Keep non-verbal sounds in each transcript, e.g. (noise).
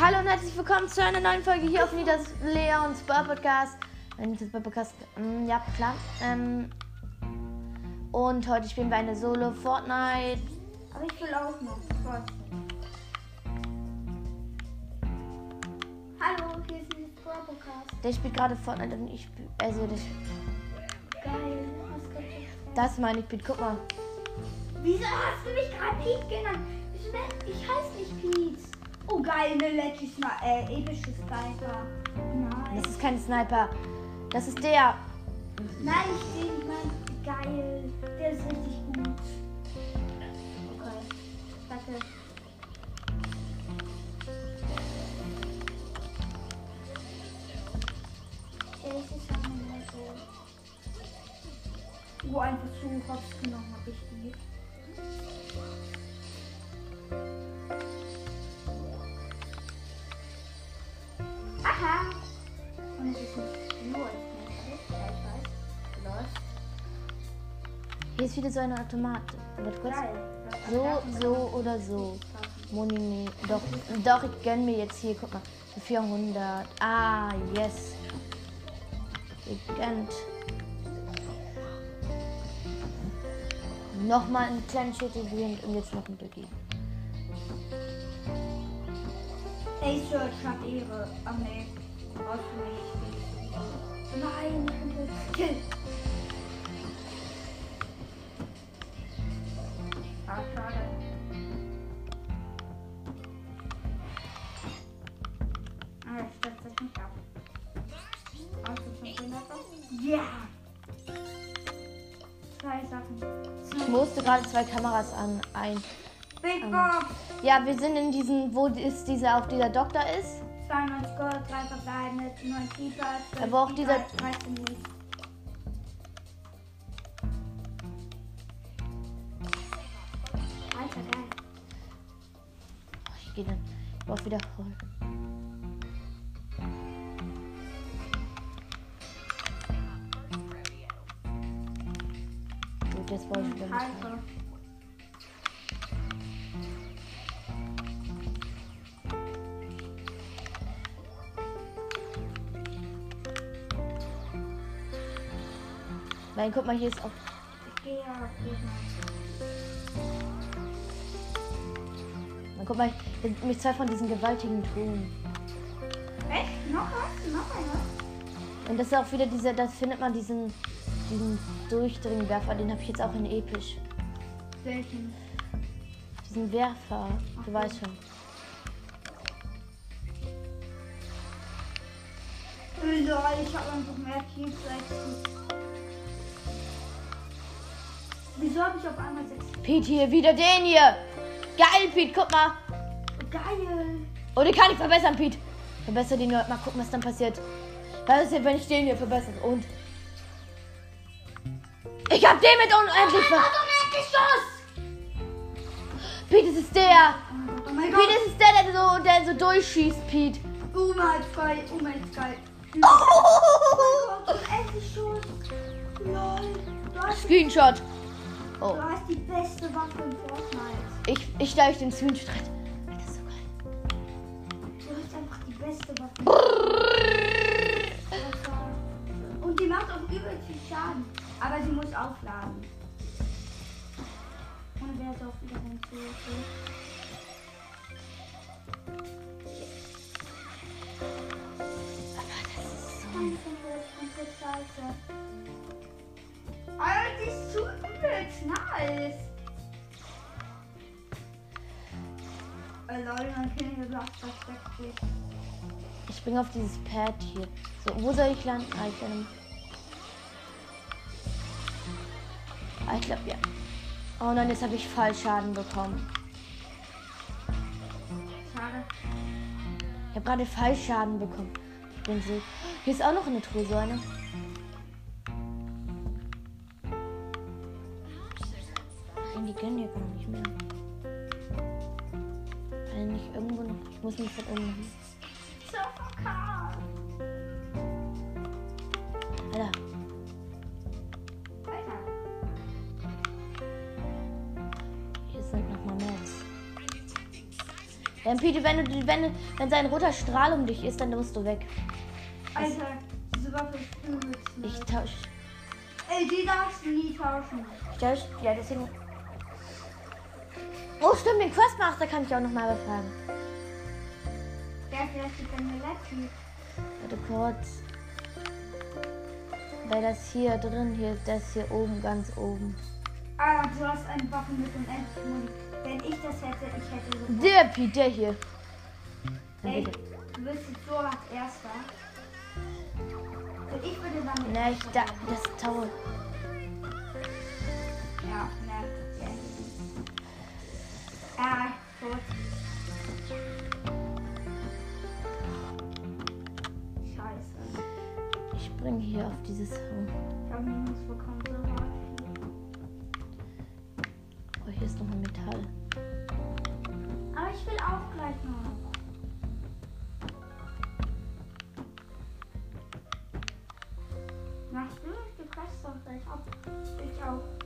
Hallo und herzlich willkommen zu einer neuen Folge hier auf Nieders Leons Spur Podcast. Ein Spur Podcast, ähm, ja klar. Ähm, und heute spielen wir eine Solo Fortnite. Aber ich will auch noch. Hallo, hier ist ein Spur Podcast. Der spielt gerade Fortnite und ich spiele. Also, das, Geil. Das meine ich, Pete. Guck mal. Wieso hast du mich gerade Pete genannt? Ich heiße nicht Pete. Oh geil, eine letztes Mal äh, epische Sniper. Nein. Das ist kein Sniper. Das ist der. Nein, ich sehe mein. Geil. Der ist richtig gut. Okay. Warte. So. Oh, einfach so hops genommen habe ich die. Und es ist nicht nur ich weiß. Los. Hier ist wieder so eine Automat. Warte kurz. So, so oder so. Moni, nee. Doch, doch, ich gönn mir jetzt hier. Guck mal. Für 400. Ah, yes. Gegönnt. Nochmal einen kleinen Schädel und jetzt noch ein Biggie. Ey, Search hat Ehre. Oh ne. Nein, ich Kill. Ah, schade. Ah, das stürzt sich nicht ab. Viel davon? Ja! Zwei Sachen. Ich musste gerade zwei Kameras an ein. Big Box! Ja, wir sind in diesem, wo ist dieser auch dieser Doktor ist. 92 Gold, 3 verbleibende, 9 Keeper, 12 Aber auch Keeper, dieser- 13 nicht. Alter, geil. Oh, ich gehe dann. Ich brauch wieder voll. Gut, jetzt brauche ich wieder Nein, guck mal, hier ist auch. Na, guck mal, hier sind nämlich zwei von diesen gewaltigen Truhen. Echt? Noch was? Noch einer? Und das ist auch wieder dieser, das findet man diesen, diesen Durchdringwerfer, den habe ich jetzt auch in episch. Welchen? Diesen Werfer, du weißt schon. Lol, ich habe einfach mehr Cubes Wieso habe ich auf einmal 6? Pete, hier wieder den hier. Geil, Pete, guck mal. Geil! Oh, den kann ich verbessern, Pete. Verbessere den hier. Mal gucken, was dann passiert. Was ist denn, wenn ich den hier verbessere? Und. Ich hab den mit unendlich ver... unendlich Schuss! Pete, das ist der. Oh mein Pete, das ist der, der so, der so durchschießt, Pete. Oh mein geil, oh mein geil. Oh Gott, (laughs) unendlich Schuss. Lol. Screenshot. Oh, du hast die beste Waffe in Fortnite. ich, ich stelle euch den Screenshot rein. Das ist so geil. Du hast einfach die beste Waffe. Und die macht auch übelst viel Schaden. Aber sie muss aufladen. Und wer ist auch wieder ein Zürich? Scheiße. Alter, die ist zu übelst nice. Oh Leute, mein Kind gesagt, versteckt sich. Ich bin auf dieses Pad hier. So, wo soll ich landen? Ah, ich lande. Ah, ich glaube, ja. Oh nein, jetzt habe ich Fallschaden bekommen. Schade. Ich habe gerade Fallschaden bekommen. Den See. Hier ist auch noch eine Truhe, so eine. Können hier gar nicht mehr. Kann ich nicht irgendwo noch. Ich muss mich von oben machen. Alter. Hier sind noch mal Mats. Ähm, Peter, wenn, du, wenn, wenn sein roter Strahl um dich ist, dann musst du weg. Alter, diese Waffe ist übelst Ich nice. tausch. Ey, die darfst du nie tauschen. Ich tausch. Ja, deswegen. Oh, stimmt, den Questmaster kann ich auch nochmal befragen. Der vielleicht ist eine Lucky. Warte kurz. Weil das hier drin, hier, das hier oben, ganz oben. Ah, du hast eine Waffe mit unendlich Muni. Wenn ich das hätte, ich hätte sofort. Der Pi, der hier. Ey, du bist jetzt so als erster. Und ich würde dann. Na, ich da, das Tower. Ah, gut. Scheiße. Ich springe hier auf dieses Haus. Ich habe Minus bekommen. So. Oh, hier ist noch ein Metall. Aber ich will auch gleich noch. Machst du? Du kannst doch gleich ab. Ich auch.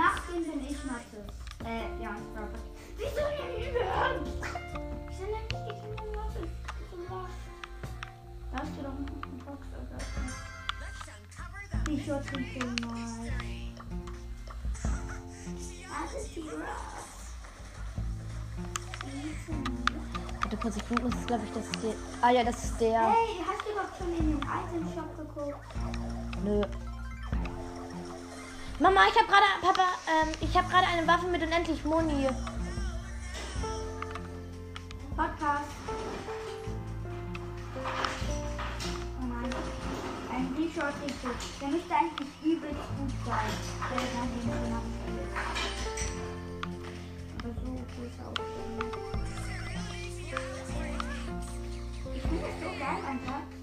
Nach dem bin ich Mathis. Äh, ja, ich glaube. Wieso nicht überhaupt? Wieso nennt ich dich immer Mathis? Wieso was? Da hast du doch noch einen Box eröffnet. Die Schutz ist so nice. Das ist die Ross. Warte kurz, ich muss, glaube ich, das ist der. Ah ja, das ist der. Hey, hast du doch schon in den Item Shop geguckt? Nö. Mama, ich habe gerade, Papa, ähm, ich habe gerade eine Waffe mit unendlich Moni. Podcast. Oh nein. Ein T-Shirt ist gut. Der müsste eigentlich übelst gut sein. Der ist an dem abgespielt. Aber so cool ist auch schon. Ich finde es so geil einfach.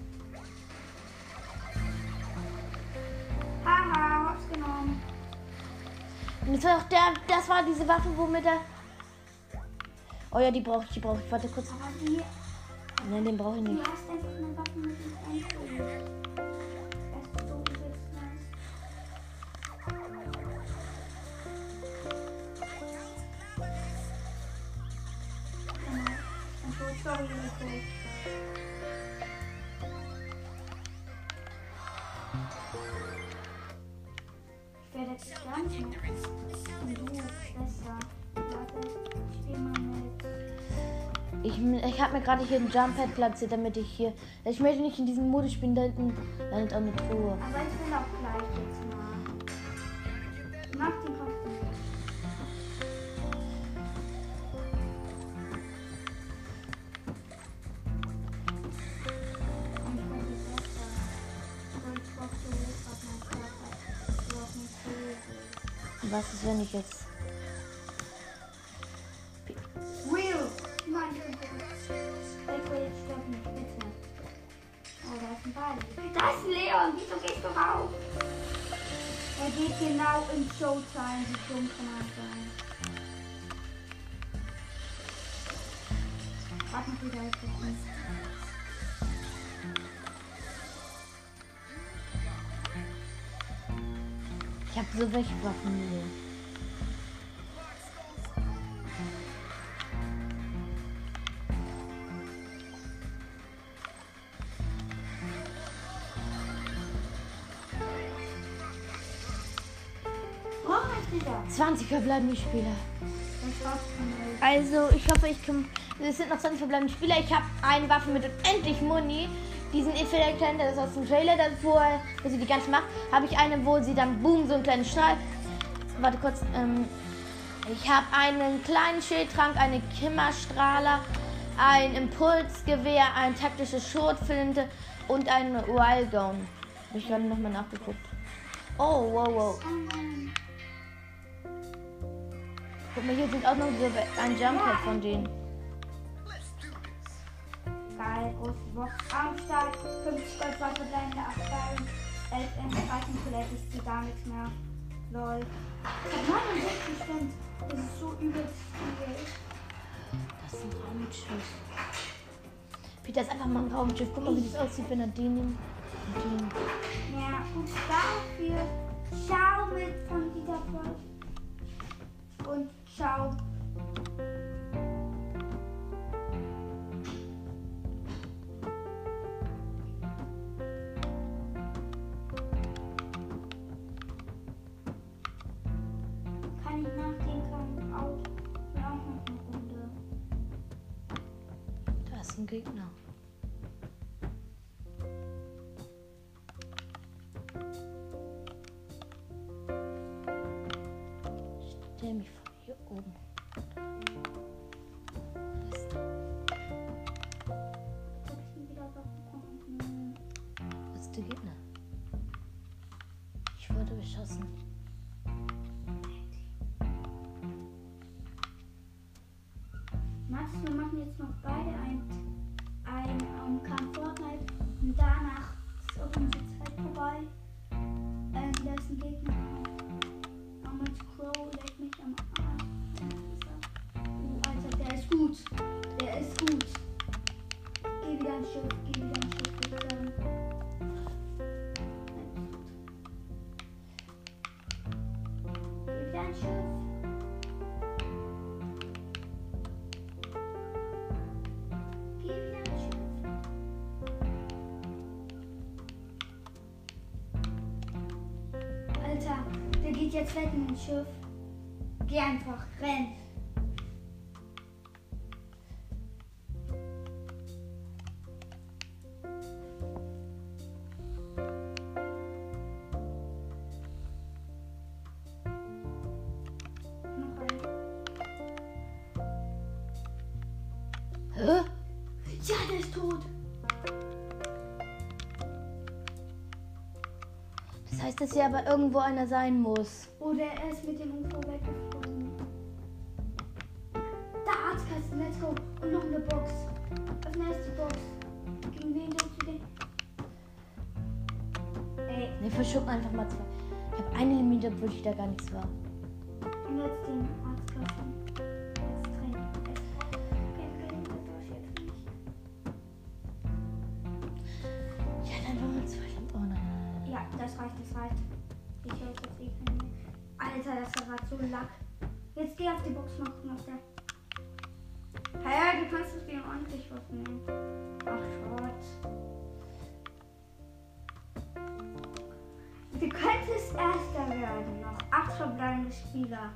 Das war auch der, das war diese Waffe, womit er. Oh ja, die brauche ich, die brauche ich. Warte kurz. Aber die, Nein, den brauche ich nicht. hast einfach eine Waffe mit dem Endpunkt. Ich, ich habe mir gerade hier ein Jumppad platziert, damit ich hier. Ich möchte nicht in diesem Modus spielen, da hinten landet auch eine Truhe. Aber ich will auch Was ist, wenn ich jetzt. Real! Nein, ich bin so. Ich will jetzt stirb nicht, bitte. Oh, da ist. Da ist Leon! Wieso gehst du rauf? Er geht genau in Showtime. Wie dumm kann man sein? Warte noch wieder, ich das Ich habe so welche Waffen hier. Dieser? 20 verbleibende Spieler. Also, ich hoffe, ich komme. Es sind noch 20 verbleibende Spieler. Ich habe eine Waffe mit unendlich Muni. Diesen Effekt, das ist aus dem Trailer, das wo, sie die ganze macht. Habe ich eine, wo sie dann boom, so einen kleinen Strahl. Warte kurz. Ähm, ich habe einen kleinen Schildtrank, eine Kimmerstrahler, ein Impulsgewehr, ein taktische Schrotflinte und ein Wildgun. Habe ich gerade nochmal nachgeguckt. Oh, wow, wow. Guck mal, hier sind auch noch ein Jumppad von denen. Geil, große Box am Start. 50 Gold, 2 verbleibende 8 Ballen. 11 im zweiten Toilette, ich zieh gar nichts mehr. Lol. Ich hab 69 Cent. Das ist so übelst viel. Das ist ein Raumschiff. Peter ist einfach mal ein Raumschiff. Guck mal, wie das aussieht, wenn er den nimmt. Den. Ja, und dafür ciao mit von dieser Folge. Und Ciao. Gegner. Stell mich von hier oben. Das ist, der Gegner. Ich wurde beschossen. Max, wir machen wieder ins Schiff. Geh wieder ins Schiff. Alter, der geht jetzt weg in ins Schiff. Geh einfach, renn. Ja, der ist tot. Das heißt, dass hier aber irgendwo einer sein muss. Oder er ist mit dem UFO weggeflogen. Da, Arztkasten, let's go. Und noch eine Box. Öffne erst die Box. Gegen wen du zu den. Ey, Ne, verschuck einfach mal zwei. Ich habe eine eliminiert, obwohl ich da gar nichts war. und jetzt den Arztkasten. So lack. Jetzt geh auf die Box auf der. Hey, du kannst es dir ordentlich was nehmen. Ach, Schrott. Du könntest Erster werden. Noch acht verbleibende Spieler.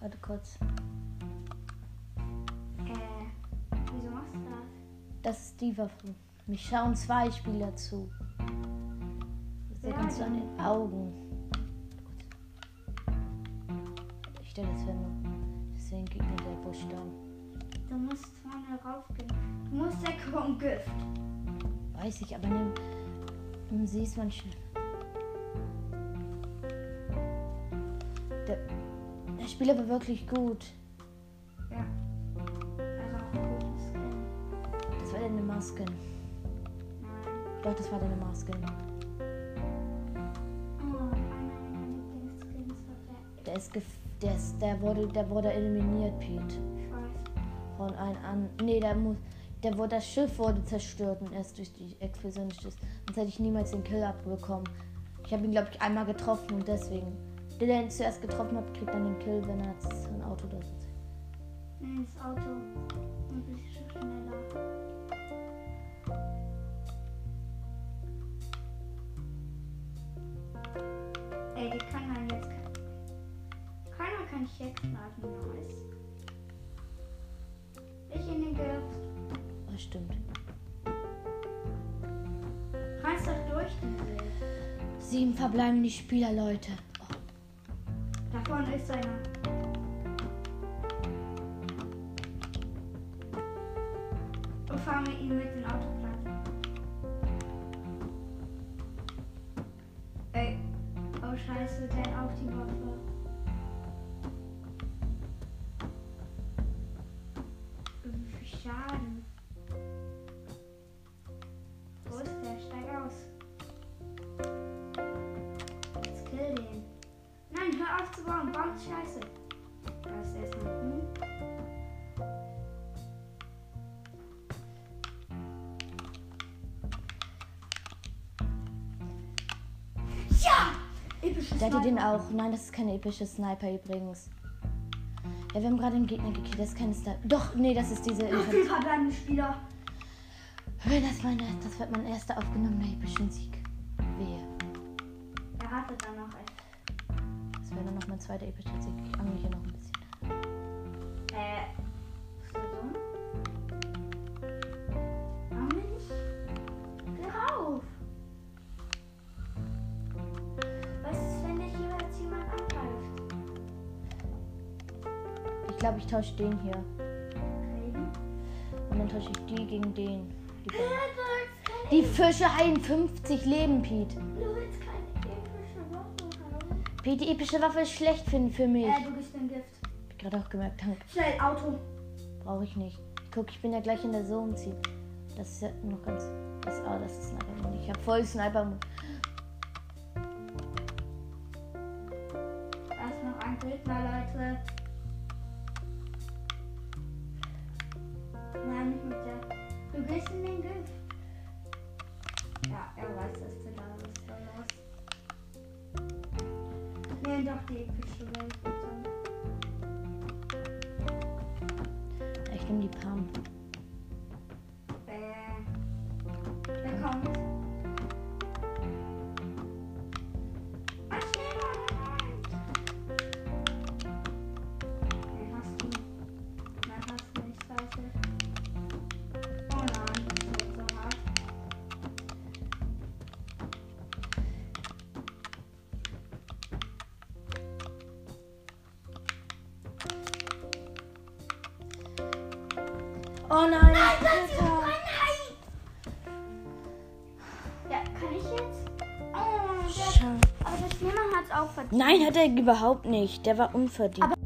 Warte kurz. Äh, wieso machst du das? Das ist die Waffe. Mich schauen zwei Spieler zu. Du an den Augen. Ich stelle das hin. Deswegen geht mir der Busch da. Du musst vorne raufgehen. Du musst Deckung Gift. Weiß ich, aber nimm. Du siehst manchmal. Der, der Spieler war wirklich gut. Ja. Das war deine Maske. Doch, das war deine Maske. Der. Ist, der, ist der wurde, der wurde eliminiert, Pete. Von einem an. Nee, der muss. Der wurde, das Schiff wurde zerstört und erst durch die Explosion ist. Sonst hätte ich niemals den Kill abbekommen. Ich habe ihn, glaube ich, einmal getroffen und deswegen. Der, der ihn zuerst getroffen hat, kriegt dann den Kill, wenn er ein Auto da sitzt. Nein, das Auto. Ein bisschen schneller. Nice. Ich in den Gift. Oh, stimmt. Kannst doch durch. Sieben verbleibende Spieler, Leute. Oh, Da vorne ist einer. Und fahren wir ihn mit dem Auto platt. Ey. Oh scheiße, der auch die Waffe. Der hatte den auch. Nein, das ist keine epische Sniper übrigens. Ja, wir haben gerade einen Gegner gekillt. Das ist keine Sniper. Doch, nee, das ist diese. Noch viel verbleibende Spieler. Wenn das, meine, das wird mein erster aufgenommener epischen Sieg. Wehe. Er hatte dann noch echt. Das wäre dann noch mein zweiter epischer Sieg. Ich angel hier noch ein bisschen. Glaube, ich tausche den hier. Und dann tausche ich die gegen den. Die, die Fische heilen 50 Leben, Pete. du willst keine epische Waffe haben. Pete, die epische Waffe ist schlecht für, für mich. Äh, du bist ein Gift. Hab ich gerade auch gemerkt. Danke. Schnell, Auto. Brauche ich nicht. Guck, ich bin ja gleich in der Zone. Zieh. Das ist ja noch ganz. Das, ah, das ist Sniper. Ich habe voll Sniper. Da ist noch ein Gegner, Leute. Nein, nicht mit der. Du gehst in den Gift. Ja, er weiß, dass du da bist. Voll los. Nee, doch die epische Welt. Ich nehme die Pam. Nein! Ja, kann ich jetzt? Oh, der, aber der Schneemann hat es auch verdient. Nein, hat er überhaupt nicht. Der war unverdient. Aber